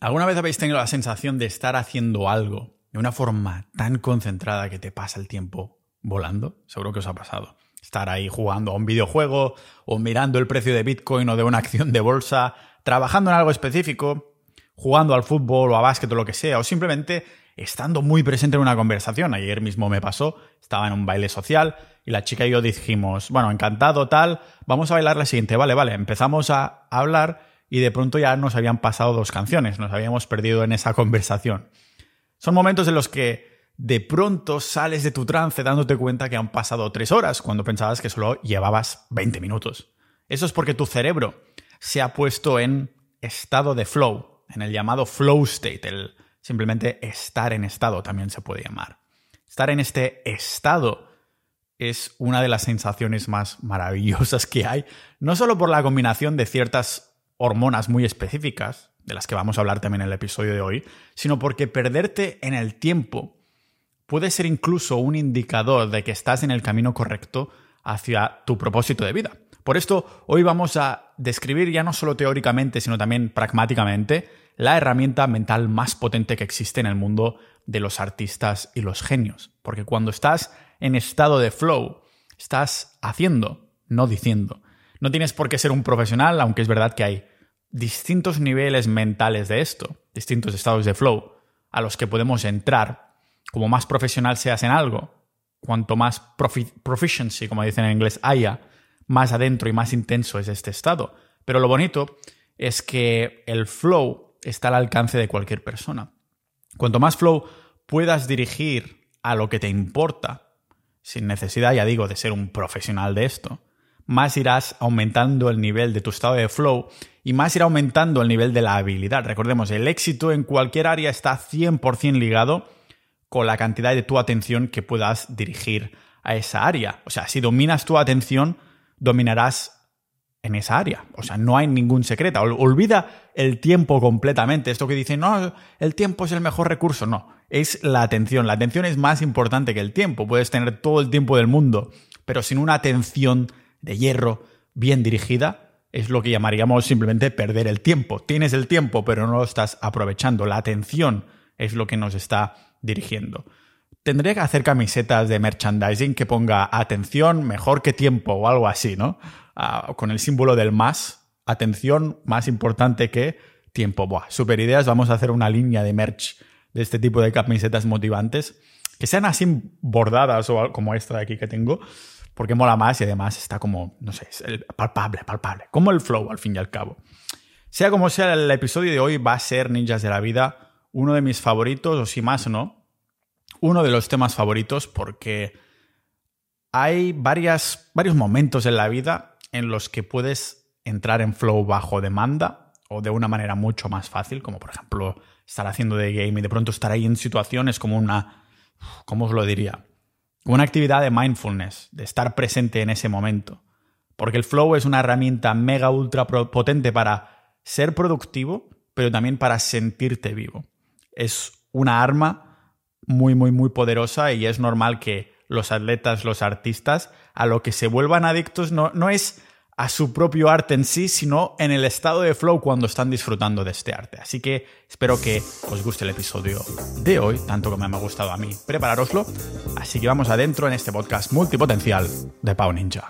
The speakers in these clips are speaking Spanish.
¿Alguna vez habéis tenido la sensación de estar haciendo algo de una forma tan concentrada que te pasa el tiempo volando? Seguro que os ha pasado. Estar ahí jugando a un videojuego o mirando el precio de Bitcoin o de una acción de bolsa, trabajando en algo específico, jugando al fútbol o a básquet o lo que sea, o simplemente estando muy presente en una conversación. Ayer mismo me pasó, estaba en un baile social y la chica y yo dijimos, bueno, encantado tal, vamos a bailar la siguiente, vale, vale, empezamos a hablar y de pronto ya nos habían pasado dos canciones, nos habíamos perdido en esa conversación. Son momentos en los que de pronto sales de tu trance dándote cuenta que han pasado tres horas cuando pensabas que solo llevabas 20 minutos. Eso es porque tu cerebro se ha puesto en estado de flow, en el llamado flow state, el simplemente estar en estado también se puede llamar. Estar en este estado es una de las sensaciones más maravillosas que hay, no solo por la combinación de ciertas hormonas muy específicas, de las que vamos a hablar también en el episodio de hoy, sino porque perderte en el tiempo puede ser incluso un indicador de que estás en el camino correcto hacia tu propósito de vida. Por esto, hoy vamos a describir ya no solo teóricamente, sino también pragmáticamente, la herramienta mental más potente que existe en el mundo de los artistas y los genios. Porque cuando estás en estado de flow, estás haciendo, no diciendo. No tienes por qué ser un profesional, aunque es verdad que hay distintos niveles mentales de esto, distintos estados de flow a los que podemos entrar. Como más profesional seas en algo, cuanto más proficiency, como dicen en inglés, haya, más adentro y más intenso es este estado. Pero lo bonito es que el flow está al alcance de cualquier persona. Cuanto más flow puedas dirigir a lo que te importa, sin necesidad, ya digo, de ser un profesional de esto, más irás aumentando el nivel de tu estado de flow y más irá aumentando el nivel de la habilidad. Recordemos, el éxito en cualquier área está 100% ligado con la cantidad de tu atención que puedas dirigir a esa área. O sea, si dominas tu atención, dominarás en esa área. O sea, no hay ningún secreto. Olvida el tiempo completamente. Esto que dicen, no, el tiempo es el mejor recurso. No, es la atención. La atención es más importante que el tiempo. Puedes tener todo el tiempo del mundo, pero sin una atención de hierro bien dirigida, es lo que llamaríamos simplemente perder el tiempo. Tienes el tiempo, pero no lo estás aprovechando. La atención es lo que nos está dirigiendo. Tendría que hacer camisetas de merchandising que ponga atención mejor que tiempo o algo así, ¿no? Ah, con el símbolo del más. Atención más importante que tiempo. Buah, super ideas. Vamos a hacer una línea de merch de este tipo de camisetas motivantes que sean así bordadas o como esta de aquí que tengo porque mola más y además está como, no sé, palpable, palpable, como el flow al fin y al cabo. Sea como sea, el episodio de hoy va a ser Ninjas de la Vida, uno de mis favoritos, o si más no, uno de los temas favoritos porque hay varias, varios momentos en la vida en los que puedes entrar en flow bajo demanda o de una manera mucho más fácil, como por ejemplo estar haciendo de game y de pronto estar ahí en situaciones como una, ¿cómo os lo diría? una actividad de mindfulness, de estar presente en ese momento. Porque el flow es una herramienta mega ultra potente para ser productivo, pero también para sentirte vivo. Es una arma muy, muy, muy poderosa y es normal que los atletas, los artistas, a lo que se vuelvan adictos no, no es a su propio arte en sí, sino en el estado de flow cuando están disfrutando de este arte. Así que espero que os guste el episodio de hoy, tanto como me ha gustado a mí prepararoslo. Así que vamos adentro en este podcast multipotencial de Pau Ninja.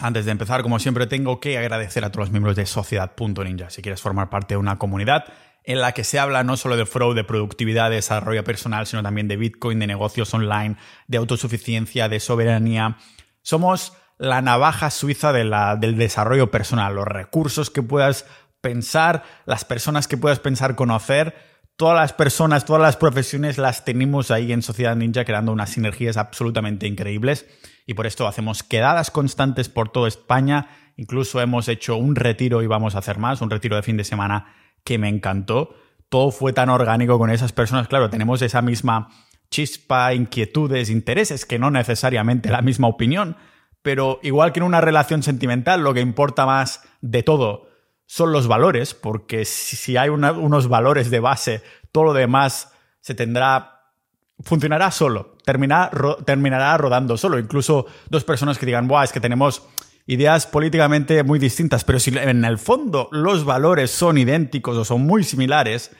Antes de empezar, como siempre, tengo que agradecer a todos los miembros de Sociedad.ninja. Si quieres formar parte de una comunidad en la que se habla no solo de fraude, de productividad, de desarrollo personal, sino también de Bitcoin, de negocios online, de autosuficiencia, de soberanía. Somos la navaja suiza del desarrollo personal, los recursos que puedas pensar, las personas que puedas pensar conocer, todas las personas, todas las profesiones las tenemos ahí en Sociedad Ninja creando unas sinergias absolutamente increíbles. Y por esto hacemos quedadas constantes por toda España, incluso hemos hecho un retiro y vamos a hacer más, un retiro de fin de semana que me encantó. Todo fue tan orgánico con esas personas. Claro, tenemos esa misma chispa, inquietudes, intereses, que no necesariamente la misma opinión, pero igual que en una relación sentimental, lo que importa más de todo son los valores, porque si hay unos valores de base, todo lo demás se tendrá, funcionará solo, terminará, terminará rodando solo. Incluso dos personas que digan, Buah, es que tenemos ideas políticamente muy distintas, pero si en el fondo los valores son idénticos o son muy similares,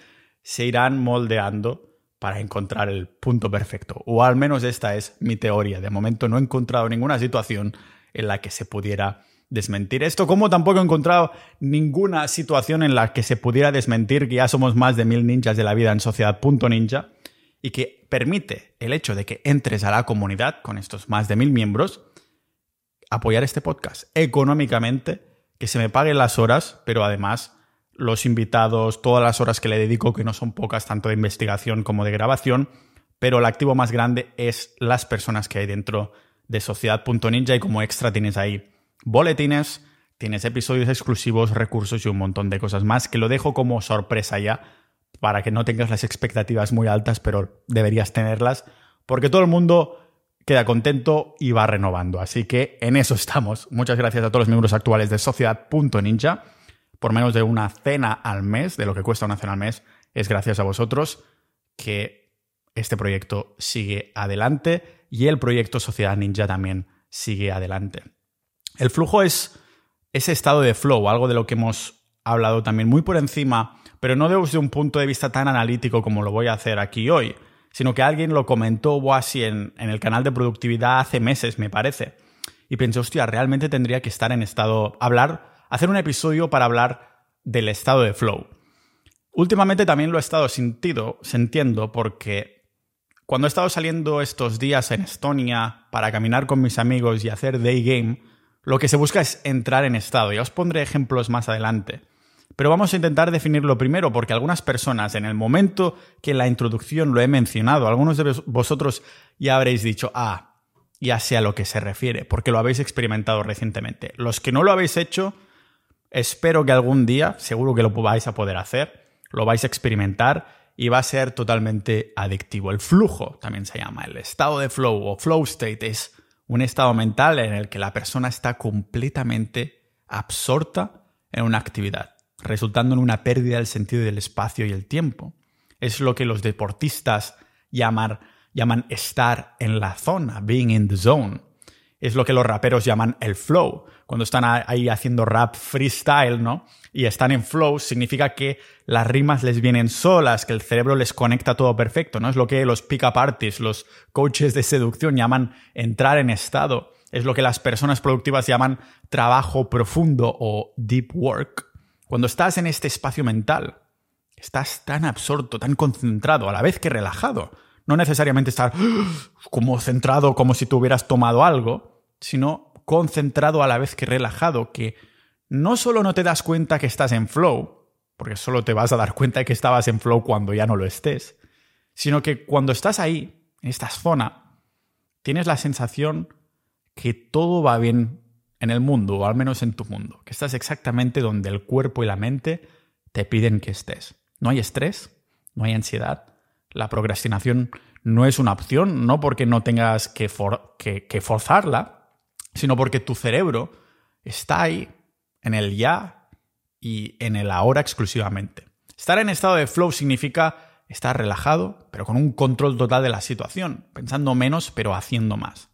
se irán moldeando para encontrar el punto perfecto. O al menos esta es mi teoría. De momento no he encontrado ninguna situación en la que se pudiera desmentir esto, como tampoco he encontrado ninguna situación en la que se pudiera desmentir que ya somos más de mil ninjas de la vida en sociedad.ninja y que permite el hecho de que entres a la comunidad con estos más de mil miembros, apoyar este podcast económicamente, que se me paguen las horas, pero además los invitados, todas las horas que le dedico, que no son pocas, tanto de investigación como de grabación, pero el activo más grande es las personas que hay dentro de Sociedad.ninja y como extra tienes ahí boletines, tienes episodios exclusivos, recursos y un montón de cosas más que lo dejo como sorpresa ya para que no tengas las expectativas muy altas, pero deberías tenerlas porque todo el mundo queda contento y va renovando. Así que en eso estamos. Muchas gracias a todos los miembros actuales de Sociedad.ninja. Por menos de una cena al mes, de lo que cuesta una cena al mes, es gracias a vosotros que este proyecto sigue adelante y el proyecto Sociedad Ninja también sigue adelante. El flujo es ese estado de flow, algo de lo que hemos hablado también muy por encima, pero no desde un punto de vista tan analítico como lo voy a hacer aquí hoy, sino que alguien lo comentó o así en, en el canal de productividad hace meses, me parece. Y pensé, hostia, realmente tendría que estar en estado, hablar, hacer un episodio para hablar del estado de flow. Últimamente también lo he estado sintiendo, sintiendo porque cuando he estado saliendo estos días en Estonia para caminar con mis amigos y hacer day game, lo que se busca es entrar en estado. Ya os pondré ejemplos más adelante. Pero vamos a intentar definirlo primero porque algunas personas en el momento que en la introducción lo he mencionado, algunos de vosotros ya habréis dicho, ah, ya sé a lo que se refiere, porque lo habéis experimentado recientemente. Los que no lo habéis hecho, espero que algún día, seguro que lo vais a poder hacer, lo vais a experimentar y va a ser totalmente adictivo. El flujo también se llama, el estado de flow o flow state es un estado mental en el que la persona está completamente absorta en una actividad, resultando en una pérdida del sentido del espacio y el tiempo. Es lo que los deportistas llaman, llaman estar en la zona, being in the zone. Es lo que los raperos llaman el flow, cuando están ahí haciendo rap freestyle, ¿no? Y están en flow, significa que las rimas les vienen solas, que el cerebro les conecta todo perfecto, ¿no? Es lo que los pick-up artists, los coaches de seducción llaman entrar en estado. Es lo que las personas productivas llaman trabajo profundo o deep work. Cuando estás en este espacio mental, estás tan absorto, tan concentrado, a la vez que relajado. No necesariamente estar como centrado como si tú hubieras tomado algo, sino concentrado a la vez que relajado, que no solo no te das cuenta que estás en flow, porque solo te vas a dar cuenta de que estabas en flow cuando ya no lo estés, sino que cuando estás ahí, en esta zona, tienes la sensación que todo va bien en el mundo, o al menos en tu mundo, que estás exactamente donde el cuerpo y la mente te piden que estés. No hay estrés, no hay ansiedad, la procrastinación no es una opción, no porque no tengas que, que forzarla, sino porque tu cerebro está ahí en el ya y en el ahora exclusivamente. Estar en estado de flow significa estar relajado, pero con un control total de la situación, pensando menos pero haciendo más.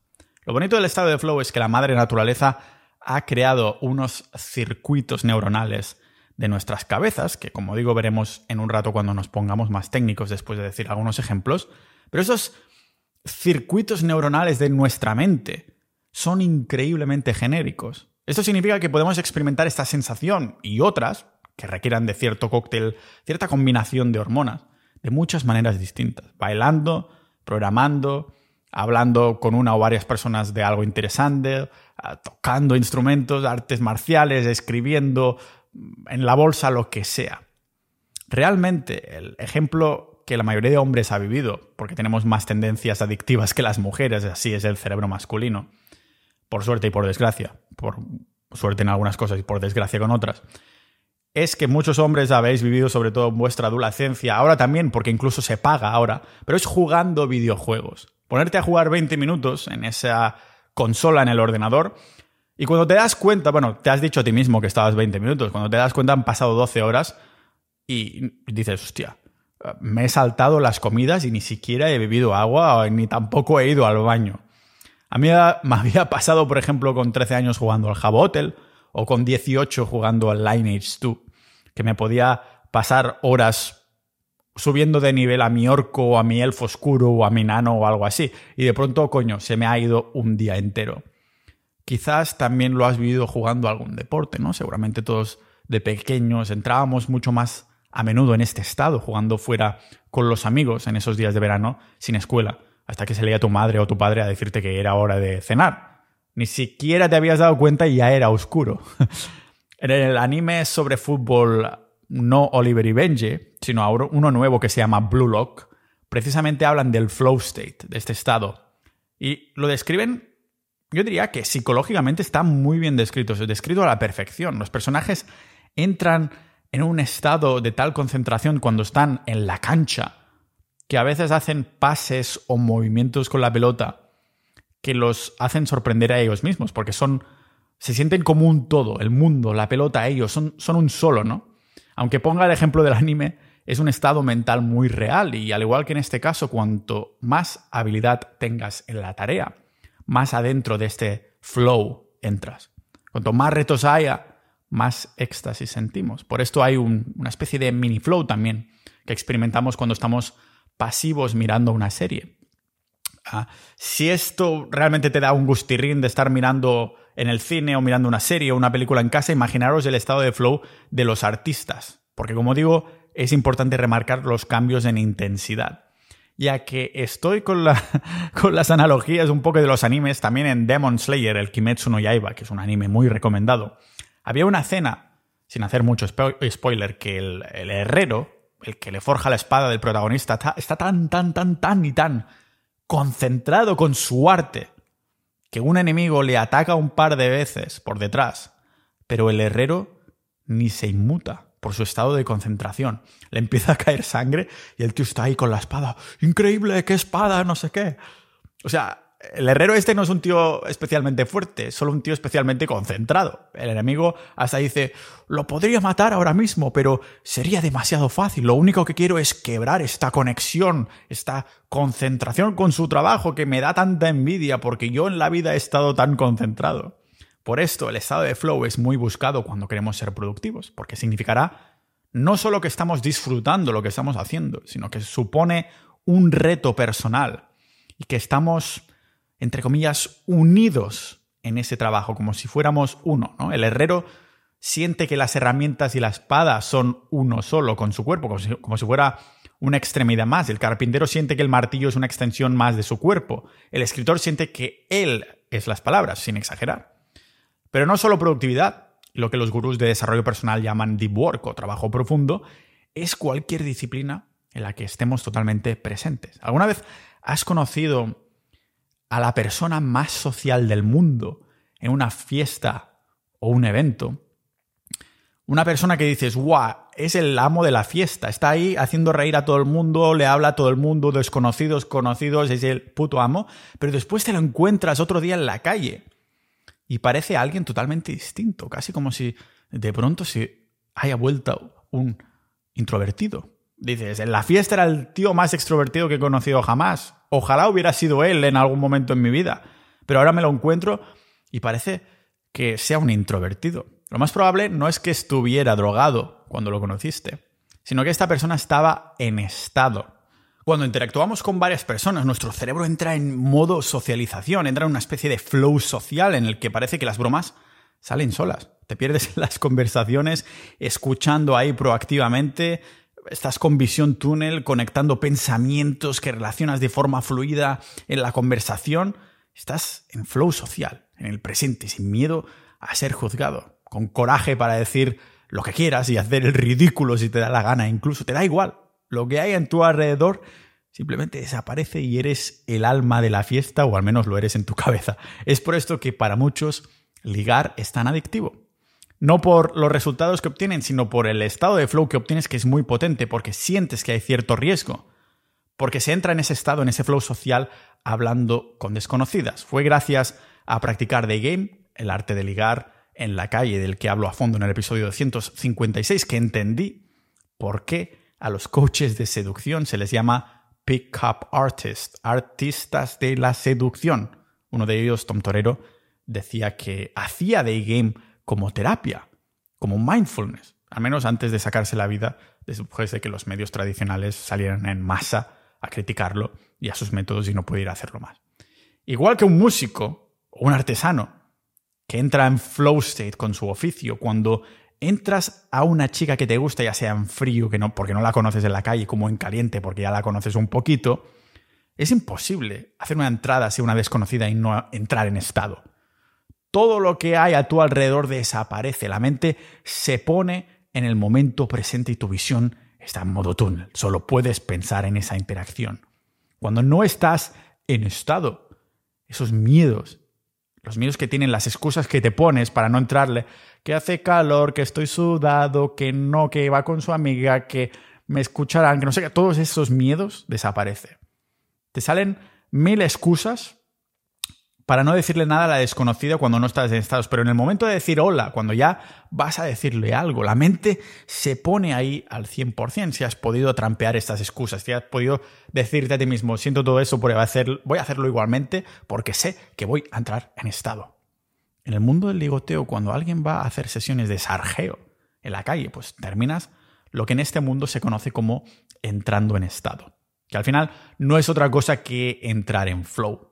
Lo bonito del estado de flow es que la madre naturaleza ha creado unos circuitos neuronales de nuestras cabezas, que como digo veremos en un rato cuando nos pongamos más técnicos después de decir algunos ejemplos, pero esos circuitos neuronales de nuestra mente son increíblemente genéricos. Esto significa que podemos experimentar esta sensación y otras que requieran de cierto cóctel, cierta combinación de hormonas, de muchas maneras distintas. Bailando, programando, hablando con una o varias personas de algo interesante, ah, tocando instrumentos, artes marciales, escribiendo, mm, en la bolsa, lo que sea. Realmente, el ejemplo que la mayoría de hombres ha vivido, porque tenemos más tendencias adictivas que las mujeres, así es el cerebro masculino, por suerte y por desgracia, por suerte en algunas cosas y por desgracia con otras, es que muchos hombres habéis vivido sobre todo en vuestra adolescencia, ahora también, porque incluso se paga ahora, pero es jugando videojuegos. Ponerte a jugar 20 minutos en esa consola en el ordenador y cuando te das cuenta, bueno, te has dicho a ti mismo que estabas 20 minutos, cuando te das cuenta han pasado 12 horas y dices, hostia, me he saltado las comidas y ni siquiera he bebido agua ni tampoco he ido al baño. A mí me había pasado, por ejemplo, con 13 años jugando al Java Hotel o con 18 jugando al Lineage 2, que me podía pasar horas subiendo de nivel a mi orco o a mi elfo oscuro o a mi nano o algo así. Y de pronto, coño, se me ha ido un día entero. Quizás también lo has vivido jugando algún deporte, ¿no? Seguramente todos de pequeños entrábamos mucho más a menudo en este estado, jugando fuera con los amigos en esos días de verano, sin escuela, hasta que se leía tu madre o tu padre a decirte que era hora de cenar. Ni siquiera te habías dado cuenta y ya era oscuro. en el anime sobre fútbol no Oliver y Benji, sino uno nuevo que se llama Blue Lock, precisamente hablan del flow state, de este estado. Y lo describen, yo diría que psicológicamente está muy bien descrito, es descrito a la perfección. Los personajes entran en un estado de tal concentración cuando están en la cancha, que a veces hacen pases o movimientos con la pelota que los hacen sorprender a ellos mismos, porque son se sienten como un todo, el mundo, la pelota, ellos son, son un solo, ¿no? Aunque ponga el ejemplo del anime, es un estado mental muy real y al igual que en este caso, cuanto más habilidad tengas en la tarea, más adentro de este flow entras. Cuanto más retos haya, más éxtasis sentimos. Por esto hay una especie de mini flow también que experimentamos cuando estamos pasivos mirando una serie. Ah, si esto realmente te da un gustirrín de estar mirando en el cine o mirando una serie o una película en casa, imaginaros el estado de flow de los artistas. Porque como digo, es importante remarcar los cambios en intensidad. Ya que estoy con, las analogías un poco de los animes, también en Demon Slayer, el Kimetsu no Yaiba, que es un anime muy recomendado. Había una escena, sin hacer mucho spoiler, que el, el herrero, el que le forja la espada del protagonista, está tan, tan, tan, tan y tan concentrado con su arte, que un enemigo le ataca un par de veces por detrás, pero el herrero ni se inmuta por su estado de concentración. Le empieza a caer sangre y el tío está ahí con la espada. Increíble, qué espada, no sé qué. O sea, el herrero este no es un tío especialmente fuerte, es solo un tío especialmente concentrado. El enemigo hasta dice, lo podría matar ahora mismo, pero sería demasiado fácil. Lo único que quiero es quebrar esta conexión, esta concentración con su trabajo que me da tanta envidia porque yo en la vida he estado tan concentrado. Por esto el estado de flow es muy buscado cuando queremos ser productivos, porque significará no solo que estamos disfrutando lo que estamos haciendo, sino que supone un reto personal y que estamos entre comillas, unidos en ese trabajo, como si fuéramos uno. ¿no? El herrero siente que las herramientas y la espada son uno solo con su cuerpo, como si, como si, fuera una extremidad más. El carpintero siente que el martillo es una extensión más de su cuerpo. El escritor siente que él es las palabras, sin exagerar. Pero no solo productividad, lo que los gurús de desarrollo personal llaman deep work o trabajo profundo, es cualquier disciplina en la que estemos totalmente presentes. ¿Alguna vez has conocido a la persona más social del mundo en una fiesta o un evento, una persona que dices, guau, es el amo de la fiesta, está ahí haciendo reír a todo el mundo, le habla a todo el mundo, desconocidos, conocidos, es el puto amo, pero después te lo encuentras otro día en la calle y parece alguien totalmente distinto, casi como si de pronto se haya vuelto un introvertido. Dices, en la fiesta era el tío más extrovertido que he conocido jamás. Ojalá hubiera sido él en algún momento en mi vida. Pero ahora me lo encuentro y parece que sea un introvertido. Lo más probable no es que estuviera drogado cuando lo conociste, sino que esta persona estaba en estado. Cuando interactuamos con varias personas, nuestro cerebro entra en modo socialización, entra en una especie de flow social en el que parece que las bromas salen solas. Te pierdes en las conversaciones escuchando ahí proactivamente, estás con visión túnel, conectando pensamientos que relacionas de forma fluida en la conversación. Estás en flow social, en el presente, sin miedo a ser juzgado, con coraje para decir lo que quieras y hacer el ridículo si te da la gana, incluso te da igual. Lo que hay en tu alrededor simplemente desaparece y eres el alma de la fiesta, o al menos lo eres en tu cabeza. Es por esto que para muchos ligar es tan adictivo. No por los resultados que obtienen, sino por el estado de flow que obtienes que es muy potente, porque sientes que hay cierto riesgo. Porque se entra en ese estado, en ese flow social, hablando con desconocidas. Fue gracias a practicar The Game, el arte de ligar en la calle, del que hablo a fondo en el episodio 256, que entendí por qué a los coaches de seducción se les llama pick-up artists, artistas de la seducción. Uno de ellos, Tom Torero, decía que hacía Day Game como terapia, como mindfulness, al menos antes de sacarse la vida después de que los medios tradicionales salieran en masa a criticarlo y a sus métodos y no pudiera hacerlo más. Igual que un músico o un artesano que entra en flow state con su oficio, cuando entras a una chica que te gusta, ya sea en frío, que no, porque no la conoces en la calle, como en caliente, porque ya la conoces un poquito, es imposible hacer una entrada así una desconocida y no entrar en estado. Todo lo que hay a tu alrededor desaparece, la mente se pone en el momento presente y tu visión está en modo túnel, solo puedes pensar en esa interacción. Cuando no estás en estado, esos miedos, los miedos que tienen las excusas que te pones para no entrarle, que hace calor, que estoy sudado, que no, que va con su amiga, que me escucharán, que no sé qué, todos esos miedos desaparecen. Te salen mil excusas para no decirle nada a la desconocida cuando no estás en estados. Pero en el momento de decir hola, cuando ya vas a decirle algo, la mente se pone ahí al 100%. Si has podido trampear estas excusas, si has podido decirte a ti mismo, siento todo eso, voy a hacerlo igualmente porque sé que voy a entrar en estado. En el mundo del ligoteo, cuando alguien va a hacer sesiones de sargeo en la calle, pues terminas lo que en este mundo se conoce como entrando en estado. Que al final no es otra cosa que entrar en flow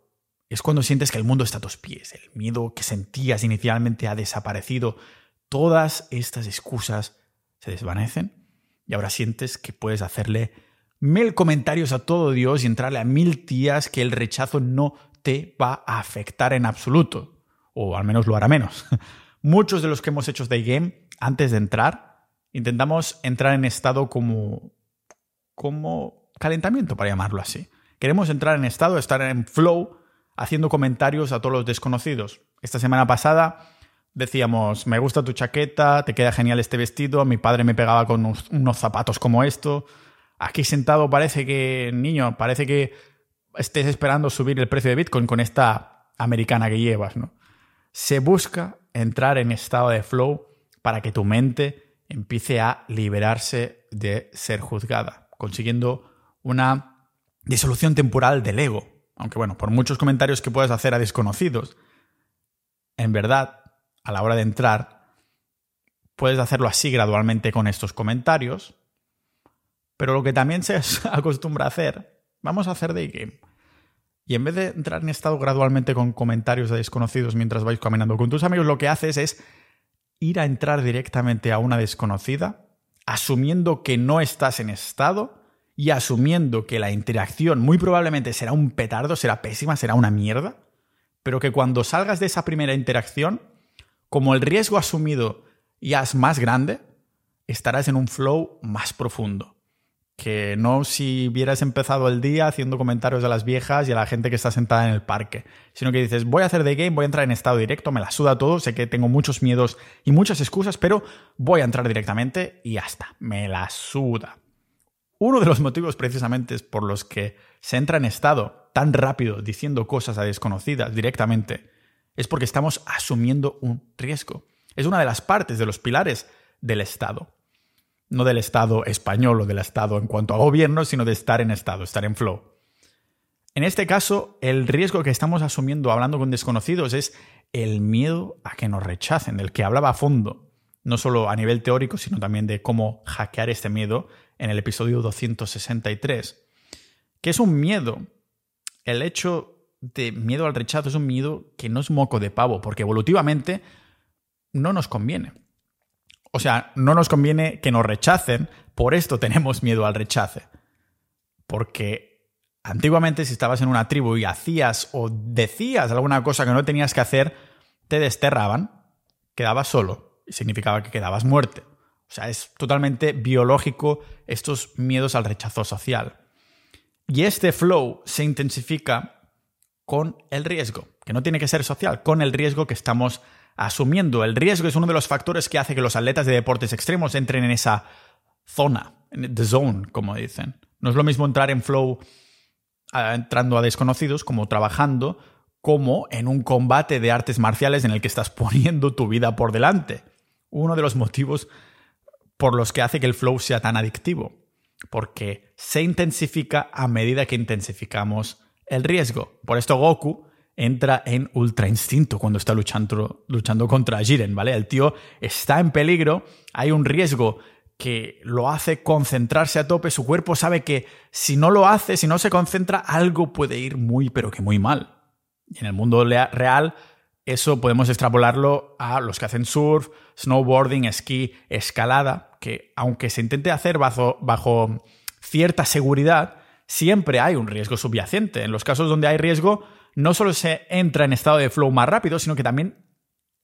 es cuando sientes que el mundo está a tus pies, el miedo que sentías inicialmente ha desaparecido, todas estas excusas se desvanecen y ahora sientes que puedes hacerle mil comentarios a todo Dios y entrarle a mil tías que el rechazo no te va a afectar en absoluto, o al menos lo hará menos. Muchos de los que hemos hecho Day Game, antes de entrar, intentamos entrar en estado como, como calentamiento, para llamarlo así. Queremos entrar en estado, estar en flow, haciendo comentarios a todos los desconocidos. Esta semana pasada decíamos, me gusta tu chaqueta, te queda genial este vestido, mi padre me pegaba con unos, zapatos como esto. Aquí sentado parece que, niño, parece que estés esperando subir el precio de Bitcoin con esta americana que llevas, ¿no? Se busca entrar en estado de flow para que tu mente empiece a liberarse de ser juzgada, consiguiendo una disolución temporal del ego, aunque bueno, por muchos comentarios que puedas hacer a desconocidos, en verdad, a la hora de entrar, puedes hacerlo así gradualmente con estos comentarios, pero lo que también se acostumbra a hacer, vamos a hacer de game. Y en vez de entrar en estado gradualmente con comentarios de desconocidos mientras vais caminando con tus amigos, lo que haces es ir a entrar directamente a una desconocida, asumiendo que no estás en estado y asumiendo que la interacción muy probablemente será un petardo, será pésima, será una mierda, pero que cuando salgas de esa primera interacción, como el riesgo asumido ya es más grande, estarás en un flow más profundo. Que no si hubieras empezado el día haciendo comentarios a las viejas y a la gente que está sentada en el parque, sino que dices, voy a hacer de game, voy a entrar en estado directo, me la suda todo, sé que tengo muchos miedos y muchas excusas, pero voy a entrar directamente y ya está, me la suda. Uno de los motivos precisamente por los que se entra en estado tan rápido diciendo cosas a desconocidas directamente es porque estamos asumiendo un riesgo. Es una de las partes de los pilares del Estado. No del Estado español o del Estado en cuanto a gobierno, sino de estar en Estado, estar en flow. En este caso, el riesgo que estamos asumiendo hablando con desconocidos es el miedo a que nos rechacen, del que hablaba a fondo, no solo a nivel teórico, sino también de cómo hackear este miedo en el episodio 263, que es un miedo. El hecho de miedo al rechazo es un miedo que no es moco de pavo, porque evolutivamente no nos conviene. O sea, no nos conviene que nos rechacen, por esto tenemos miedo al rechace. Porque antiguamente si estabas en una tribu y hacías o decías alguna cosa que no tenías que hacer, te desterraban, quedabas solo y significaba que quedabas muerte. O sea, es totalmente biológico estos miedos al rechazo social. Y este flow se intensifica con el riesgo, que no tiene que ser social, con el riesgo que estamos asumiendo. El riesgo es uno de los factores que hace que los atletas de deportes extremos entren en esa zona, en the zone, como dicen. No es lo mismo entrar en flow entrando a desconocidos como trabajando como en un combate de artes marciales en el que estás poniendo tu vida por delante. Uno de los motivos por los que hace que el flow sea tan adictivo, porque se intensifica a medida que intensificamos el riesgo. Por esto Goku entra en ultra instinto cuando está luchando, luchando contra Jiren, ¿vale? El tío está en peligro, hay un riesgo que lo hace concentrarse a tope, su cuerpo sabe que si no lo hace, si no se concentra, algo puede ir muy, pero que muy mal. Y en el mundo real, eso podemos extrapolarlo a los que hacen surf, snowboarding, esquí, escalada, que aunque se intente hacer bajo, bajo cierta seguridad, siempre hay un riesgo subyacente. En los casos donde hay riesgo, no solo se entra en estado de flow más rápido, sino que también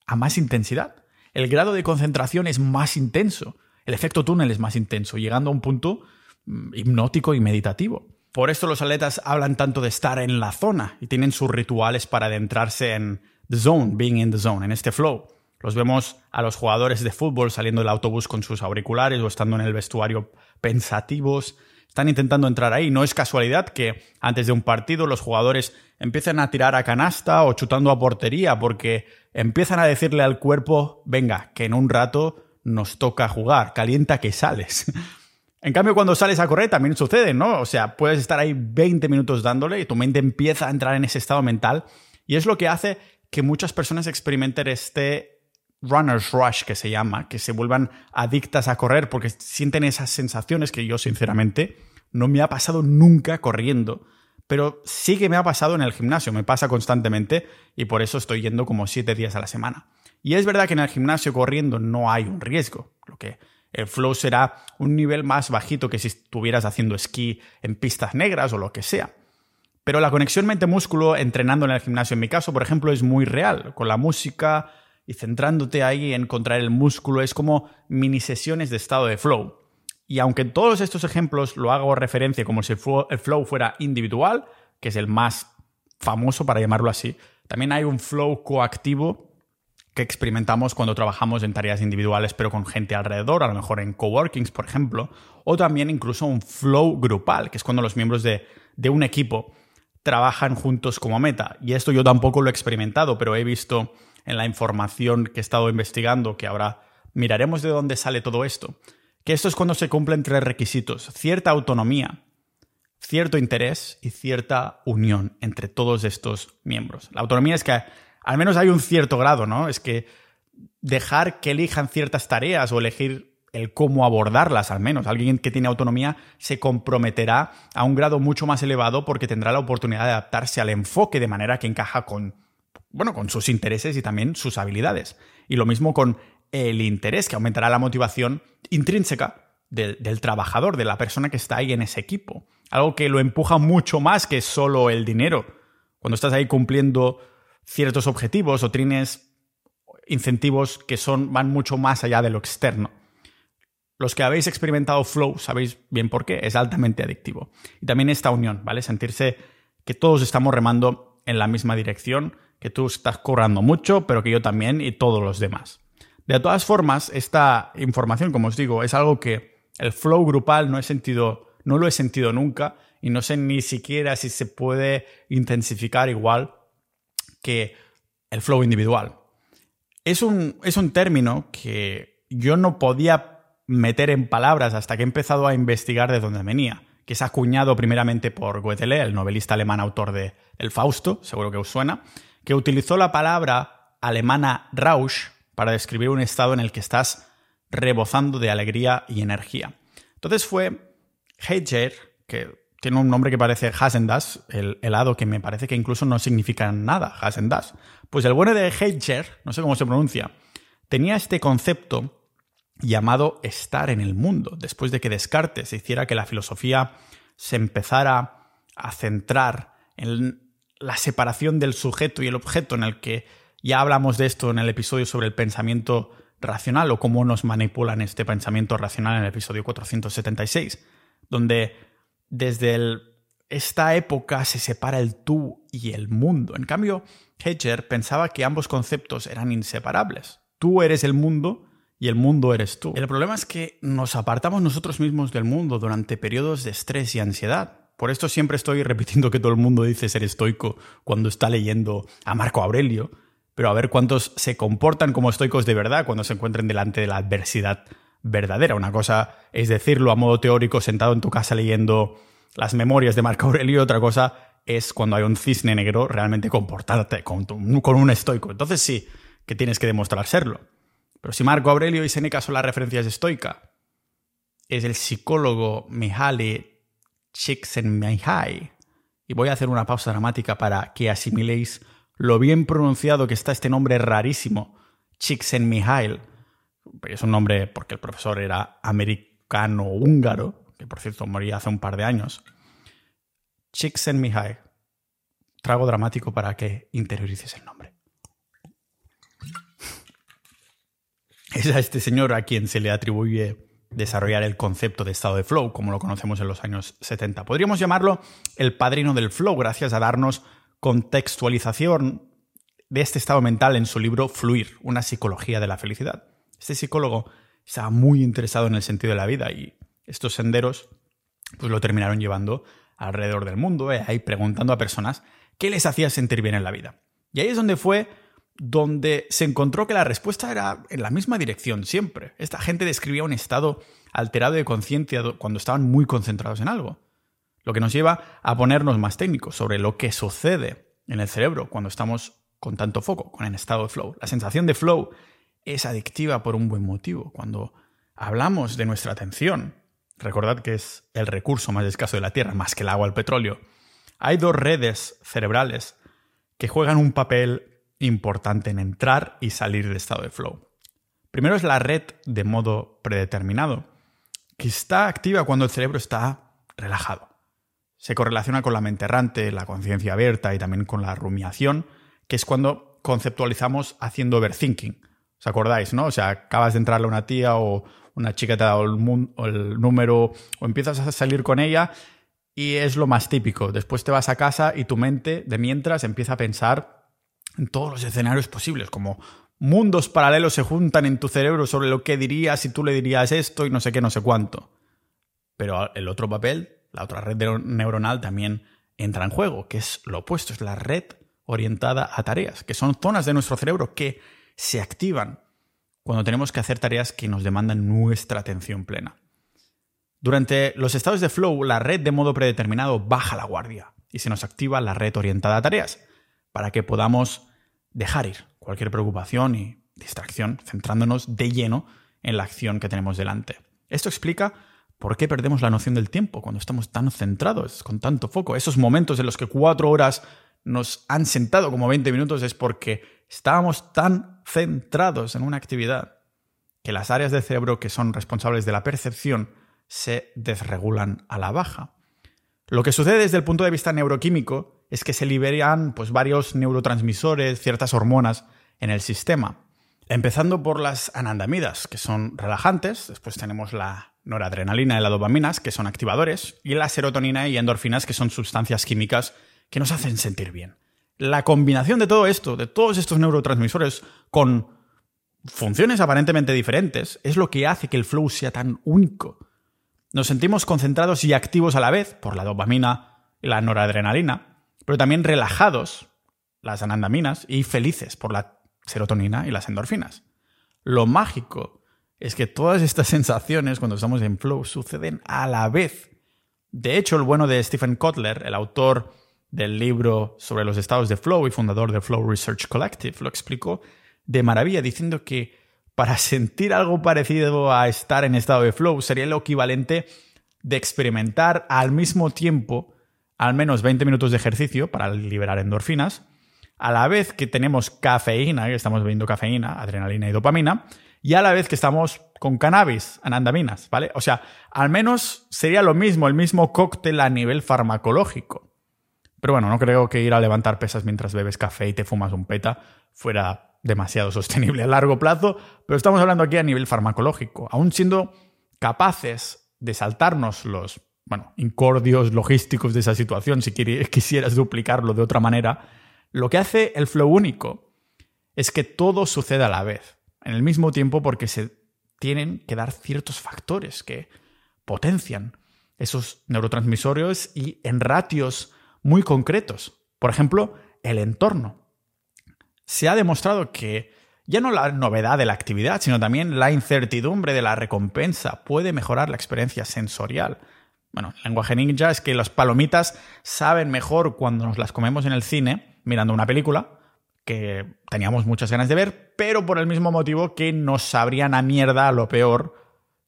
a más intensidad. El grado de concentración es más intenso, el efecto túnel es más intenso, llegando a un punto mm, hipnótico y meditativo. Por esto los atletas hablan tanto de estar en la zona y tienen sus rituales para adentrarse en the zone, being in the zone, en este flow. Los vemos a los jugadores de fútbol saliendo del autobús con sus auriculares o estando en el vestuario pensativos, están intentando entrar ahí. No es casualidad que antes de un partido los jugadores empiecen a tirar a canasta o chutando a portería porque empiezan a decirle al cuerpo, venga, que en un rato nos toca jugar, calienta que sales. En cambio, cuando sales a correr también sucede, ¿no? O sea, puedes estar ahí 20 minutos dándole y tu mente empieza a entrar en ese estado mental y es lo que hace que muchas personas experimenten este runner's rush que se llama, que se vuelvan adictas a correr porque sienten esas sensaciones que yo sinceramente no me ha pasado nunca corriendo, pero sí que me ha pasado en el gimnasio, me pasa constantemente y por eso estoy yendo como siete días a la semana. Y es verdad que en el gimnasio corriendo no hay un riesgo, lo que el flow será un nivel más bajito que si estuvieras haciendo esquí en pistas negras o lo que sea. Pero la conexión mente-músculo entrenando en el gimnasio, en mi caso, por ejemplo, es muy real, con la música y centrándote ahí en encontrar el músculo, es como mini sesiones de estado de flow. Y aunque en todos estos ejemplos lo hago referencia como si el flow fuera individual, que es el más famoso para llamarlo así, también hay un flow coactivo que experimentamos cuando trabajamos en tareas individuales pero con gente alrededor, a lo mejor en coworkings, por ejemplo, o también incluso un flow grupal, que es cuando los miembros de, de un equipo trabajan juntos como meta. Y esto yo tampoco lo he experimentado, pero he visto en la información que he estado investigando, que ahora miraremos de dónde sale todo esto, que esto es cuando se cumplen tres requisitos, cierta autonomía, cierto interés y cierta unión entre todos estos miembros. La autonomía es que al menos hay un cierto grado, ¿no? Es que dejar que elijan ciertas tareas o elegir el cómo abordarlas, al menos. Alguien que tiene autonomía se comprometerá a un grado mucho más elevado porque tendrá la oportunidad de adaptarse al enfoque de manera que encaja con, bueno, con sus intereses y también sus habilidades. Y lo mismo con el interés, que aumentará la motivación intrínseca del, trabajador, de la persona que está ahí en ese equipo. Algo que lo empuja mucho más que solo el dinero. Cuando estás ahí cumpliendo ciertos objetivos o tienes incentivos que son, van mucho más allá de lo externo. Los que habéis experimentado flow sabéis bien por qué, es altamente adictivo. Y también esta unión, ¿vale? Sentirse que todos estamos remando en la misma dirección, que tú estás cobrando mucho, pero que yo también y todos los demás. De todas formas, esta información, como os digo, es algo que el flow grupal no he sentido, no lo he sentido nunca y no sé ni siquiera si se puede intensificar igual que el flow individual. Es un, es un término que yo no podía meter en palabras hasta que he empezado a investigar de dónde venía, que es acuñado primeramente por Goethe, el novelista alemán autor de El Fausto, seguro que os suena, que utilizó la palabra alemana Rausch para describir un estado en el que estás rebozando de alegría y energía. Entonces fue Heidegger, que tiene un nombre que parece Hasendas, el helado que me parece que incluso no significa nada, Hasendas. Pues el bueno de Heidegger, no sé cómo se pronuncia, tenía este concepto llamado estar en el mundo, después de que Descartes hiciera que la filosofía se empezara a centrar en la separación del sujeto y el objeto, en el que ya hablamos de esto en el episodio sobre el pensamiento racional o cómo nos manipulan este pensamiento racional en el episodio 476, donde desde esta época se separa el tú y el mundo. En cambio, Hedger pensaba que ambos conceptos eran inseparables. Tú eres el mundo y el mundo eres tú. El problema es que nos apartamos nosotros mismos del mundo durante periodos de estrés y ansiedad. Por esto siempre estoy repitiendo que todo el mundo dice ser estoico cuando está leyendo a Marco Aurelio, pero a ver cuántos se comportan como estoicos de verdad cuando se encuentren delante de la adversidad verdadera. Una cosa es decirlo a modo teórico sentado en tu casa leyendo las memorias de Marco Aurelio, otra cosa es cuando hay un cisne negro realmente comportarte con, un estoico. Entonces sí, que tienes que demostrar serlo. Pero si Marco Aurelio y Seneca son las referencias estoica, es el psicólogo Mihaly Csikszentmihalyi. Y voy a hacer una pausa dramática para que asimiléis lo bien pronunciado que está este nombre rarísimo, Csikszentmihalyi. Es un nombre porque el profesor era americano-húngaro, que por cierto moría hace un par de años. Csikszentmihalyi. Trago dramático para que interiorices el nombre. Es a este señor a quien se le atribuye desarrollar el concepto de estado de flow, como lo conocemos en los años 70. Podríamos llamarlo el padrino del flow, gracias a darnos contextualización de este estado mental en su libro Fluir, una psicología de la felicidad. Este psicólogo estaba muy interesado en el sentido de la vida y estos senderos pues lo terminaron llevando alrededor del mundo, eh, ahí preguntando a personas qué les hacía sentir bien en la vida. Y ahí es donde fue donde se encontró que la respuesta era en la misma dirección siempre. Esta gente describía un estado alterado de conciencia cuando estaban muy concentrados en algo. Lo que nos lleva a ponernos más técnicos sobre lo que sucede en el cerebro cuando estamos con tanto foco, con el estado de flow. La sensación de flow es adictiva por un buen motivo. Cuando hablamos de nuestra atención, recordad que es el recurso más escaso de la Tierra, más que el agua el petróleo, hay dos redes cerebrales que juegan un papel importante en entrar y salir del estado de flow. Primero es la red de modo predeterminado, que está activa cuando el cerebro está relajado. Se correlaciona con la mente errante, la conciencia abierta y también con la rumiación, que es cuando conceptualizamos haciendo overthinking. ¿Os acordáis, no? O sea, acabas de entrarle a una tía o una chica te ha dado el, el número o empiezas a salir con ella y es lo más típico. Después te vas a casa y tu mente de mientras empieza a pensar en todos los escenarios posibles, como mundos paralelos se juntan en tu cerebro sobre lo que dirías si tú le dirías esto y no sé qué, no sé cuánto. Pero el otro papel, la otra red neuronal también entra en juego, que es lo opuesto, es la red orientada a tareas, que son zonas de nuestro cerebro que se activan cuando tenemos que hacer tareas que nos demandan nuestra atención plena. Durante los estados de flow, la red de modo predeterminado baja la guardia y se nos activa la red orientada a tareas para que podamos dejar ir cualquier preocupación y distracción, centrándonos de lleno en la acción que tenemos delante. Esto explica por qué perdemos la noción del tiempo cuando estamos tan centrados, con tanto foco. Esos momentos en los que cuatro horas nos han sentado como 20 minutos es porque estábamos tan centrados en una actividad que las áreas del cerebro que son responsables de la percepción se desregulan a la baja. Lo que sucede desde el punto de vista neuroquímico es que se liberan pues, varios neurotransmisores, ciertas hormonas en el sistema. Empezando por las anandamidas, que son relajantes, después tenemos la noradrenalina y la dopamina, que son activadores, y la serotonina y endorfinas, que son sustancias químicas que nos hacen sentir bien. La combinación de todo esto, de todos estos neurotransmisores, con funciones aparentemente diferentes, es lo que hace que el flow sea tan único. Nos sentimos concentrados y activos a la vez por la dopamina y la noradrenalina, pero también relajados, las anandaminas, y felices por la serotonina y las endorfinas. Lo mágico es que todas estas sensaciones cuando estamos en flow suceden a la vez. De hecho, el bueno de Stephen Kotler, el autor del libro sobre los estados de flow y fundador del Flow Research Collective, lo explicó de maravilla diciendo que para sentir algo parecido a estar en estado de flow sería lo equivalente de experimentar al mismo tiempo al menos 20 minutos de ejercicio para liberar endorfinas, a la vez que tenemos cafeína, que estamos bebiendo cafeína, adrenalina y dopamina, y a la vez que estamos con cannabis, anandaminas, ¿vale? O sea, al menos sería lo mismo, el mismo cóctel a nivel farmacológico. Pero bueno, no creo que ir a levantar pesas mientras bebes café y te fumas un peta fuera demasiado sostenible a largo plazo, pero estamos hablando aquí a nivel farmacológico, aún siendo capaces de saltarnos los bueno, incordios logísticos de esa situación, si quisieras duplicarlo de otra manera, lo que hace el flow único es que todo sucede a la vez, en el mismo tiempo porque se tienen que dar ciertos factores que potencian esos neurotransmisores y en ratios muy concretos. Por ejemplo, el entorno. Se ha demostrado que ya no la novedad de la actividad, sino también la incertidumbre de la recompensa puede mejorar la experiencia sensorial bueno, el lenguaje ninja es que las palomitas saben mejor cuando nos las comemos en el cine, mirando una película, que teníamos muchas ganas de ver, pero por el mismo motivo que nos sabrían a mierda lo peor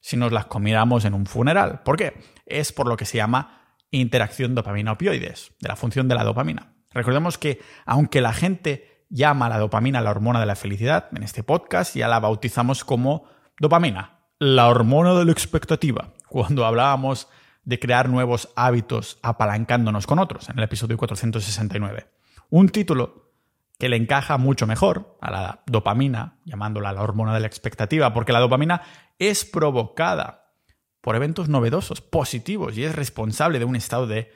si nos las comiéramos en un funeral. ¿Por qué? Es por lo que se llama interacción dopamina-opioides, de la función de la dopamina. Recordemos que aunque la gente llama a la dopamina la hormona de la felicidad, en este podcast ya la bautizamos como dopamina, la hormona de la expectativa, cuando hablábamos de crear nuevos hábitos apalancándonos con otros, en el episodio 469. Un título que le encaja mucho mejor a la dopamina, llamándola la hormona de la expectativa, porque la dopamina es provocada por eventos novedosos, positivos, y es responsable de un estado de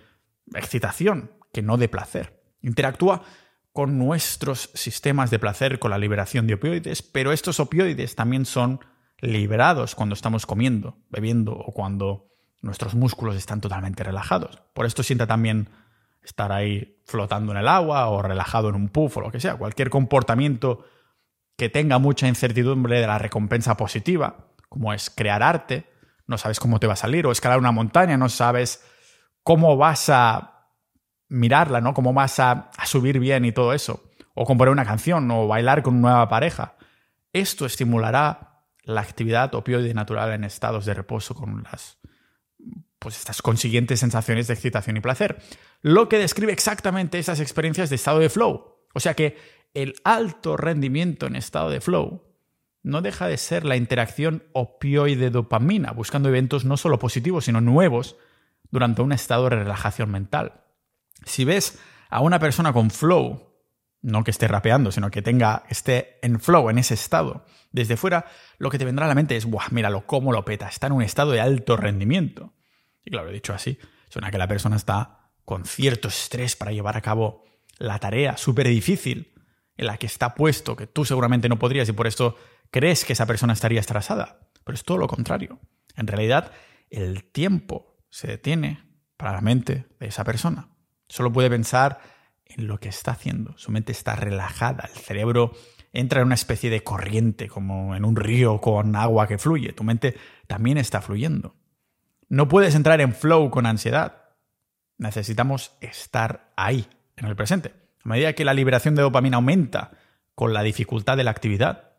excitación, que no de placer. Interactúa con nuestros sistemas de placer, con la liberación de opioides, pero estos opioides también son liberados cuando estamos comiendo, bebiendo o cuando nuestros músculos están totalmente relajados. Por esto sienta también estar ahí flotando en el agua o relajado en un puff o lo que sea, cualquier comportamiento que tenga mucha incertidumbre de la recompensa positiva, como es crear arte, no sabes cómo te va a salir, o escalar una montaña, no sabes cómo vas a mirarla, ¿no? Cómo vas a, a subir bien y todo eso, o componer una canción, o bailar con una nueva pareja. Esto estimulará la actividad opioide natural en estados de reposo con las pues estas consiguientes sensaciones de excitación y placer, lo que describe exactamente esas experiencias de estado de flow. O sea que el alto rendimiento en estado de flow no deja de ser la interacción opioide-dopamina, buscando eventos no solo positivos, sino nuevos durante un estado de relajación mental. Si ves a una persona con flow, no que esté rapeando, sino que tenga, esté en flow, en ese estado, desde fuera, lo que te vendrá a la mente es, ¡buah, míralo cómo lo peta! Está en un estado de alto rendimiento. Y claro, he dicho así, suena que la persona está con cierto estrés para llevar a cabo la tarea súper difícil en la que está puesto, que tú seguramente no podrías y por esto crees que esa persona estaría estresada. Pero es todo lo contrario. En realidad, el tiempo se detiene para la mente de esa persona. Solo puede pensar en lo que está haciendo. Su mente está relajada. El cerebro entra en una especie de corriente, como en un río con agua que fluye. Tu mente también está fluyendo. No puedes entrar en flow con ansiedad. Necesitamos estar ahí, en el presente. A medida que la liberación de dopamina aumenta con la dificultad de la actividad,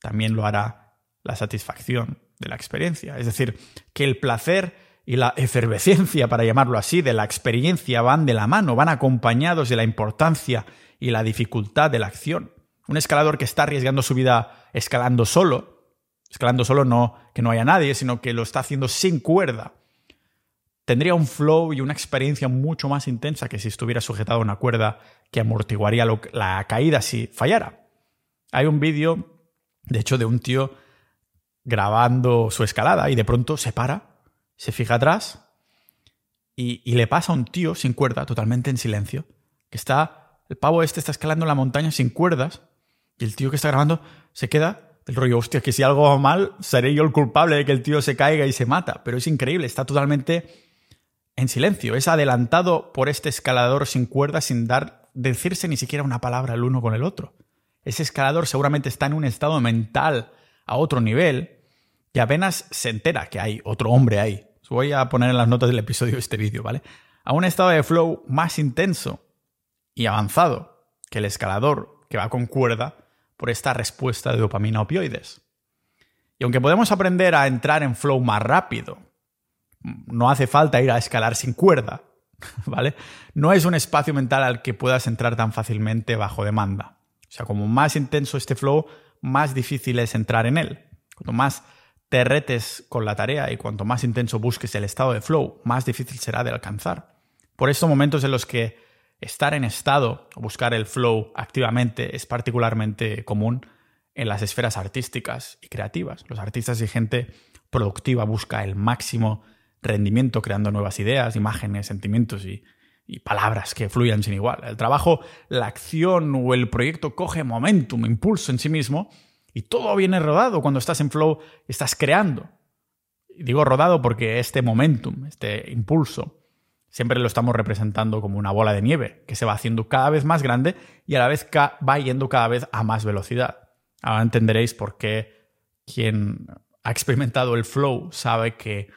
también lo hará la satisfacción de la experiencia. Es decir, que el placer y la efervescencia, para llamarlo así, de la experiencia van de la mano, van acompañados de la importancia y la dificultad de la acción. Un escalador que está arriesgando su vida escalando solo escalando solo no que no haya nadie, sino que lo está haciendo sin cuerda. Tendría un flow y una experiencia mucho más intensa que si estuviera sujetado a una cuerda que amortiguaría la caída si fallara. Hay un vídeo, de hecho, de un tío grabando su escalada y de pronto se para, se fija atrás y, y le pasa a un tío sin cuerda, totalmente en silencio, que está, el pavo este está escalando la montaña sin cuerdas y el tío que está grabando se queda el rollo, hostia, que si algo va mal, seré yo el culpable de que el tío se caiga y se mata. Pero es increíble, está totalmente en silencio. Es adelantado por este escalador sin cuerdas, sin dar, decirse ni siquiera una palabra el uno con el otro. Ese escalador seguramente está en un estado mental a otro nivel y apenas se entera que hay otro hombre ahí. Os voy a poner en las notas del episodio este vídeo, ¿vale? A un estado de flow más intenso y avanzado que el escalador que va con cuerda por esta respuesta de dopamina opioides. Y aunque podemos aprender a entrar en flow más rápido, no hace falta ir a escalar sin cuerda, ¿vale? No es un espacio mental al que puedas entrar tan fácilmente bajo demanda. O sea, como más intenso este flow, más difícil es entrar en él. Cuanto más te retes con la tarea y cuanto más intenso busques el estado de flow, más difícil será de alcanzar. Por estos momentos en los que estar en estado o buscar el flow activamente es particularmente común en las esferas artísticas y creativas. Los artistas y gente productiva busca el máximo rendimiento creando nuevas ideas, imágenes, sentimientos y, palabras que fluyan sin igual. El trabajo, la acción o el proyecto coge momentum, impulso en sí mismo y todo viene rodado cuando estás en flow, estás creando. digo rodado porque este momentum, este impulso, siempre lo estamos representando como una bola de nieve que se va haciendo cada vez más grande y a la vez va yendo cada vez a más velocidad. Ahora entenderéis por qué quien ha experimentado el flow sabe que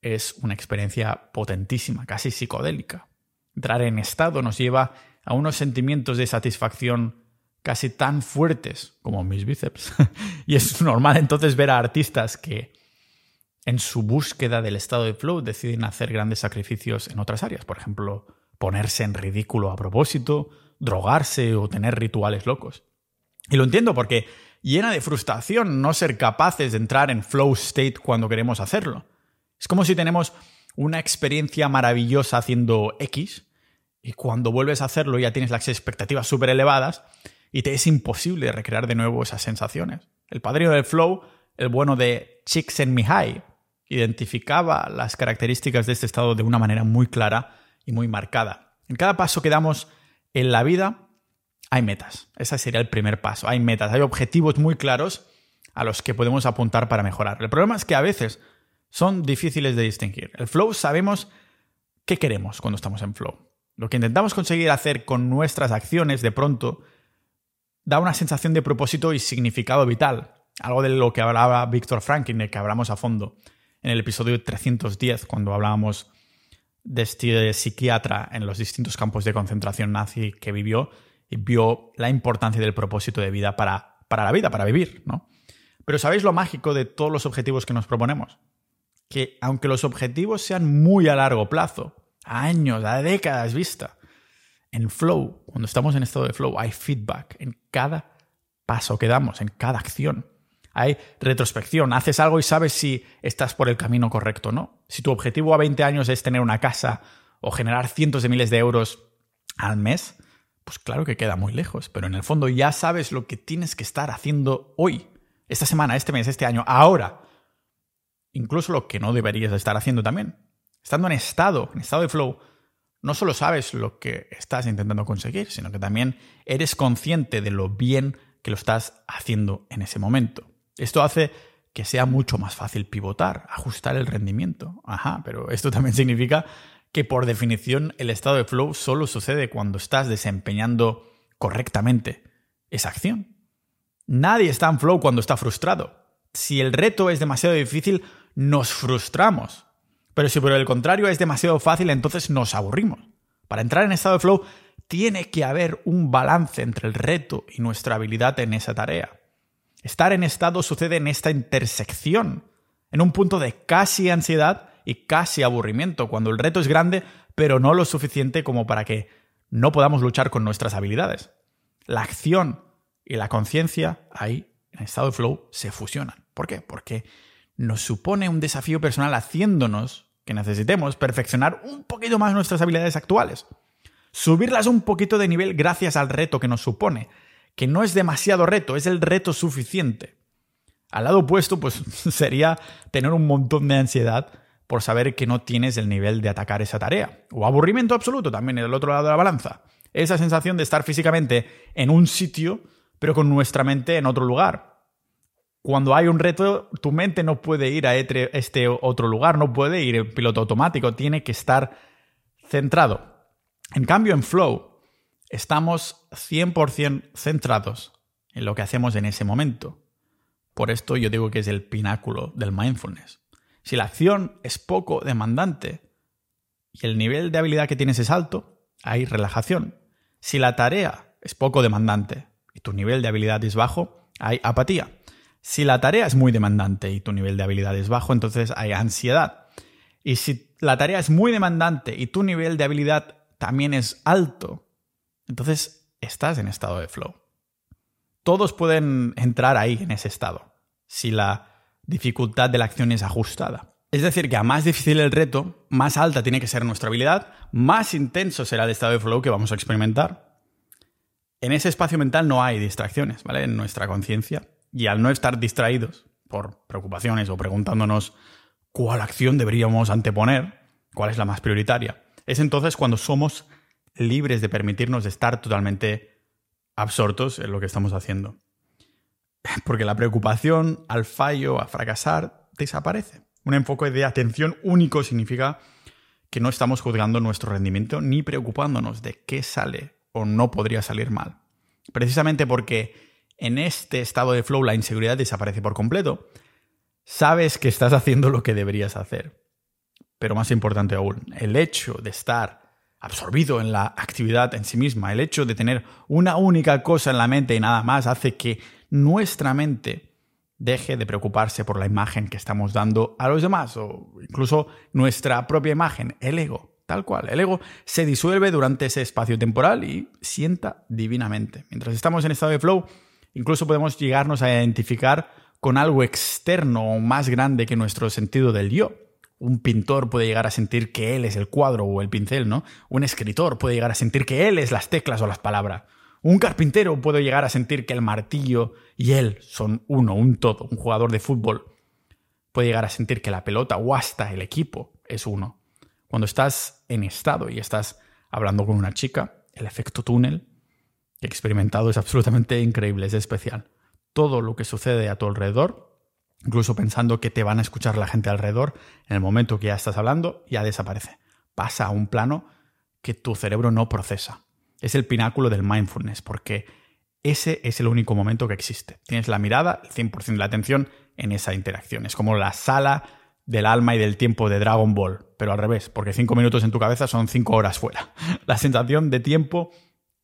es una experiencia potentísima, casi psicodélica. Entrar en estado nos lleva a unos sentimientos de satisfacción casi tan fuertes como mis bíceps. y es normal entonces ver a artistas que en su búsqueda del estado de flow deciden hacer grandes sacrificios en otras áreas. Por ejemplo, ponerse en ridículo a propósito, drogarse o tener rituales locos. Y lo entiendo porque llena de frustración no ser capaces de entrar en flow state cuando queremos hacerlo. Es como si tenemos una experiencia maravillosa haciendo X y cuando vuelves a hacerlo ya tienes las expectativas súper elevadas y te es imposible recrear de nuevo esas sensaciones. El padrino del flow, el bueno de Chicks en Mihai, identificaba las características de este estado de una manera muy clara y muy marcada. En cada paso que damos en la vida hay metas. Ese sería el primer paso. Hay metas, hay objetivos muy claros a los que podemos apuntar para mejorar. El problema es que a veces son difíciles de distinguir. El flow sabemos qué queremos cuando estamos en flow. Lo que intentamos conseguir hacer con nuestras acciones de pronto da una sensación de propósito y significado vital, algo de lo que hablaba Víctor Franklin, de que hablamos a fondo en el episodio 310, cuando hablábamos de este psiquiatra en los distintos campos de concentración nazi que vivió y vio la importancia del propósito de vida para, para la vida, para vivir, ¿no? Pero ¿sabéis lo mágico de todos los objetivos que nos proponemos? Que aunque los objetivos sean muy a largo plazo, a años, a décadas vista, en flow, cuando estamos en estado de flow, hay feedback en cada paso que damos, en cada acción hay retrospección. Haces algo y sabes si estás por el camino correcto o no. Si tu objetivo a 20 años es tener una casa o generar cientos de miles de euros al mes, pues claro que queda muy lejos, pero en el fondo ya sabes lo que tienes que estar haciendo hoy, esta semana, este mes, este año, ahora. Incluso lo que no deberías estar haciendo también. Estando en estado, en estado de flow, no solo sabes lo que estás intentando conseguir, sino que también eres consciente de lo bien que lo estás haciendo en ese momento. Esto hace que sea mucho más fácil pivotar, ajustar el rendimiento. Ajá, pero esto también significa que por definición el estado de flow solo sucede cuando estás desempeñando correctamente esa acción. Nadie está en flow cuando está frustrado. Si el reto es demasiado difícil, nos frustramos. Pero si por el contrario es demasiado fácil, entonces nos aburrimos. Para entrar en estado de flow tiene que haber un balance entre el reto y nuestra habilidad en esa tarea. Estar en estado sucede en esta intersección, en un punto de casi ansiedad y casi aburrimiento, cuando el reto es grande, pero no lo suficiente como para que no podamos luchar con nuestras habilidades. La acción y la conciencia ahí, en estado de flow, se fusionan. ¿Por qué? Porque nos supone un desafío personal haciéndonos que necesitemos perfeccionar un poquito más nuestras habilidades actuales. Subirlas un poquito de nivel gracias al reto que nos supone que no es demasiado reto, es el reto suficiente. Al lado opuesto, pues sería tener un montón de ansiedad por saber que no tienes el nivel de atacar esa tarea. O aburrimiento absoluto también en el otro lado de la balanza. Esa sensación de estar físicamente en un sitio, pero con nuestra mente en otro lugar. Cuando hay un reto, tu mente no puede ir a este otro lugar, no puede ir en piloto automático, tiene que estar centrado. En cambio, en flow, estamos 100% centrados en lo que hacemos en ese momento. Por esto yo digo que es el pináculo del mindfulness. Si la acción es poco demandante y el nivel de habilidad que tienes es alto, hay relajación. Si la tarea es poco demandante y tu nivel de habilidad es bajo, hay apatía. Si la tarea es muy demandante y tu nivel de habilidad es bajo, entonces hay ansiedad. Y si la tarea es muy demandante y tu nivel de habilidad también es alto, entonces estás en estado de flow. Todos pueden entrar ahí en ese estado, si la dificultad de la acción es ajustada. Es decir, que a más difícil el reto, más alta tiene que ser nuestra habilidad, más intenso será el estado de flow que vamos a experimentar. En ese espacio mental no hay distracciones, ¿vale? En nuestra conciencia. Y al no estar distraídos por preocupaciones o preguntándonos cuál acción deberíamos anteponer, cuál es la más prioritaria, es entonces cuando somos libres de permitirnos estar totalmente absortos en lo que estamos haciendo. Porque la preocupación al fallo, a fracasar, desaparece. Un enfoque de atención único significa que no estamos juzgando nuestro rendimiento ni preocupándonos de qué sale o no podría salir mal. Precisamente porque en este estado de flow la inseguridad desaparece por completo, sabes que estás haciendo lo que deberías hacer. pero más importante aún, el hecho de estar absorbido en la actividad en sí misma, el hecho de tener una única cosa en la mente y nada más hace que nuestra mente deje de preocuparse por la imagen que estamos dando a los demás o incluso nuestra propia imagen, el ego, tal cual. El ego se disuelve durante ese espacio temporal y sienta divinamente. Mientras estamos en estado de flow, incluso podemos llegarnos a identificar con algo externo o más grande que nuestro sentido del yo. Un pintor puede llegar a sentir que él es el cuadro o el pincel, ¿no? Un escritor puede llegar a sentir que él es las teclas o las palabras. Un carpintero puede llegar a sentir que el martillo y él son uno, un todo. Un jugador de fútbol puede llegar a sentir que la pelota o hasta el equipo es uno. Cuando estás en estado y estás hablando con una chica, el efecto túnel que he experimentado es absolutamente increíble, es especial. Todo lo que sucede a tu alrededor incluso pensando que te van a escuchar la gente alrededor, en el momento que ya estás hablando, ya desaparece. Pasa a un plano que tu cerebro no procesa. Es el pináculo del mindfulness, porque ese es el único momento que existe. Tienes la mirada, el 100% de la atención en esa interacción. Es como la sala del alma y del tiempo de Dragon Ball, pero al revés, porque cinco minutos en tu cabeza son cinco horas fuera. La sensación de tiempo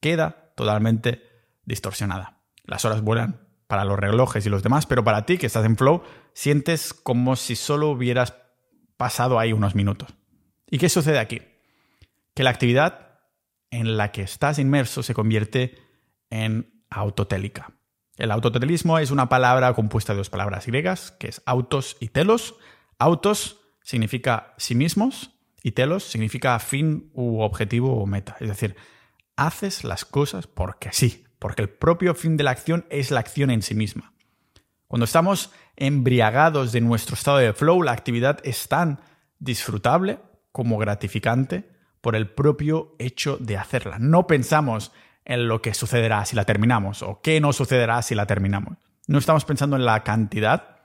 queda totalmente distorsionada. Las horas vuelan para los relojes y los demás, pero para ti que estás en flow, sientes como si solo hubieras pasado ahí unos minutos. ¿Y qué sucede aquí? Que la actividad en la que estás inmerso se convierte en autotélica. El autotelismo es una palabra compuesta de dos palabras griegas, que es autos y telos. Autos significa sí mismos y telos significa fin u objetivo o meta. Es decir, haces las cosas porque sí, porque el propio fin de la acción es la acción en sí misma. Cuando estamos embriagados de nuestro estado de flow, la actividad es tan disfrutable como gratificante por el propio hecho de hacerla. No pensamos en lo que sucederá si la terminamos o qué no sucederá si la terminamos. No estamos pensando en la cantidad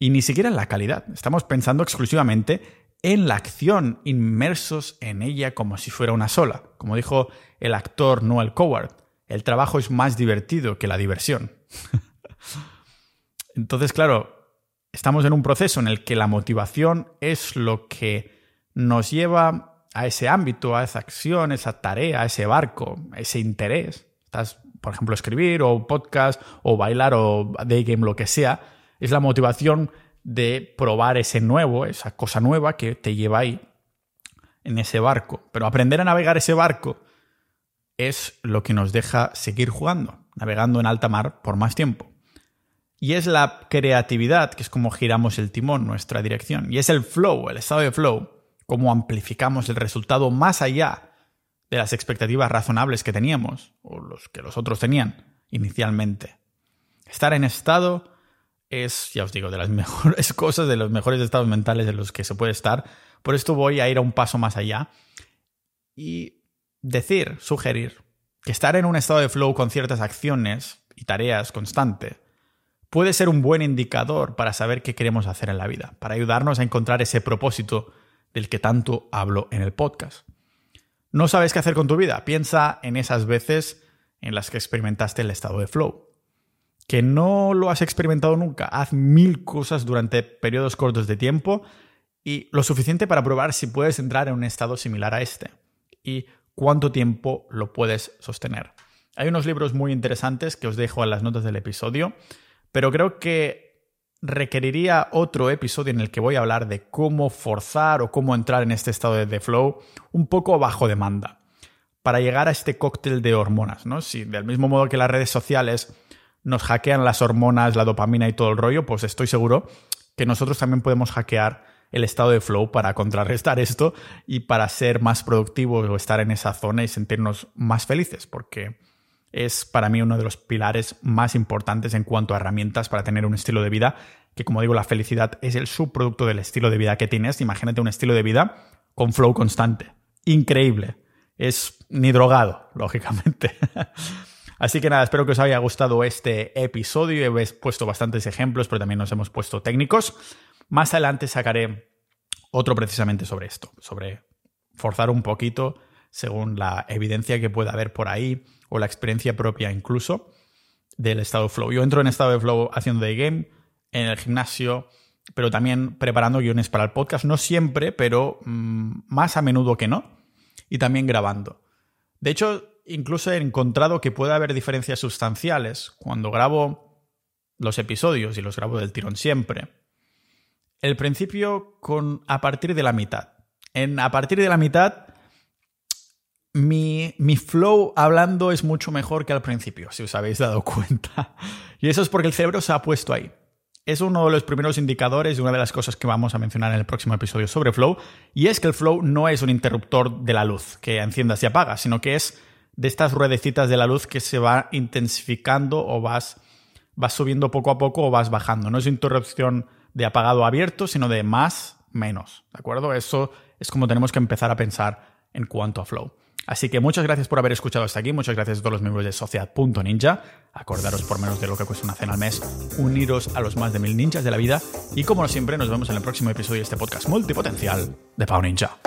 y ni siquiera en la calidad. Estamos pensando exclusivamente en la acción, inmersos en ella como si fuera una sola. Como dijo el actor Noel Coward, el trabajo es más divertido que la diversión. Entonces, claro, estamos en un proceso en el que la motivación es lo que nos lleva a ese ámbito, a esa acción, esa tarea, a ese barco, a ese interés. Estás, por ejemplo, escribir o podcast o bailar o day game, lo que sea. Es la motivación de probar ese nuevo, esa cosa nueva que te lleva ahí, en ese barco. Pero aprender a navegar ese barco es lo que nos deja seguir jugando, navegando en alta mar por más tiempo. Y es la creatividad, que es como giramos el timón, nuestra dirección. Y es el flow, el estado de flow, cómo amplificamos el resultado más allá de las expectativas razonables que teníamos, o los que los otros tenían inicialmente. Estar en estado es, ya os digo, de las mejores cosas, de los mejores estados mentales en los que se puede estar. Por esto voy a ir a un paso más allá y decir, sugerir, que estar en un estado de flow con ciertas acciones y tareas constante puede ser un buen indicador para saber qué queremos hacer en la vida, para ayudarnos a encontrar ese propósito del que tanto hablo en el podcast. ¿No sabes qué hacer con tu vida? Piensa en esas veces en las que experimentaste el estado de flow. Que no lo has experimentado nunca. Haz mil cosas durante periodos cortos de tiempo y lo suficiente para probar si puedes entrar en un estado similar a este. Y cuánto tiempo lo puedes sostener. Hay unos libros muy interesantes que os dejo en las notas del episodio, pero creo que requeriría otro episodio en el que voy a hablar de cómo forzar o cómo entrar en este estado de flow un poco bajo demanda para llegar a este cóctel de hormonas, ¿no? Si del mismo modo que las redes sociales nos hackean las hormonas, la dopamina y todo el rollo, pues estoy seguro que nosotros también podemos hackear el estado de flow para contrarrestar esto y para ser más productivos o estar en esa zona y sentirnos más felices, porque es para mí uno de los pilares más importantes en cuanto a herramientas para tener un estilo de vida, que como digo, la felicidad es el subproducto del estilo de vida que tienes. Imagínate un estilo de vida con flow constante. Increíble. Es ni drogado, lógicamente. Así que nada, espero que os haya gustado este episodio. He puesto bastantes ejemplos, pero también nos hemos puesto técnicos. Más adelante sacaré otro precisamente sobre esto, sobre forzar un poquito según la evidencia que pueda haber por ahí o la experiencia propia incluso del estado de flow. Yo entro en estado de flow haciendo day game, en el gimnasio, pero también preparando guiones para el podcast, no siempre, pero mm, más a menudo que no, y también grabando. De hecho, incluso he encontrado que puede haber diferencias sustanciales cuando grabo los episodios y los grabo del tirón siempre. El principio con a partir de la mitad. En a partir de la mitad, mi, mi, flow hablando es mucho mejor que al principio, si os habéis dado cuenta. Y eso es porque el cerebro se ha puesto ahí es uno de los primeros indicadores y una de las cosas que vamos a mencionar en el próximo episodio sobre Flow, y es que el Flow no es un interruptor de la luz que enciendas y apagas, sino que es de estas ruedecitas de la luz que se va intensificando o vas, vas subiendo poco a poco o vas bajando. No es interrupción de apagado abierto, sino de más, menos. ¿De acuerdo? Eso es como tenemos que empezar a pensar en cuanto a Flow. Así que muchas gracias por haber escuchado hasta aquí, muchas gracias a todos los miembros de Sociedad.ninja. Acordaros por menos de lo que cuesta una cena al mes, uniros a los más de mil ninjas de la vida y como siempre nos vemos en el próximo episodio de este podcast multipotencial de Pau Ninja.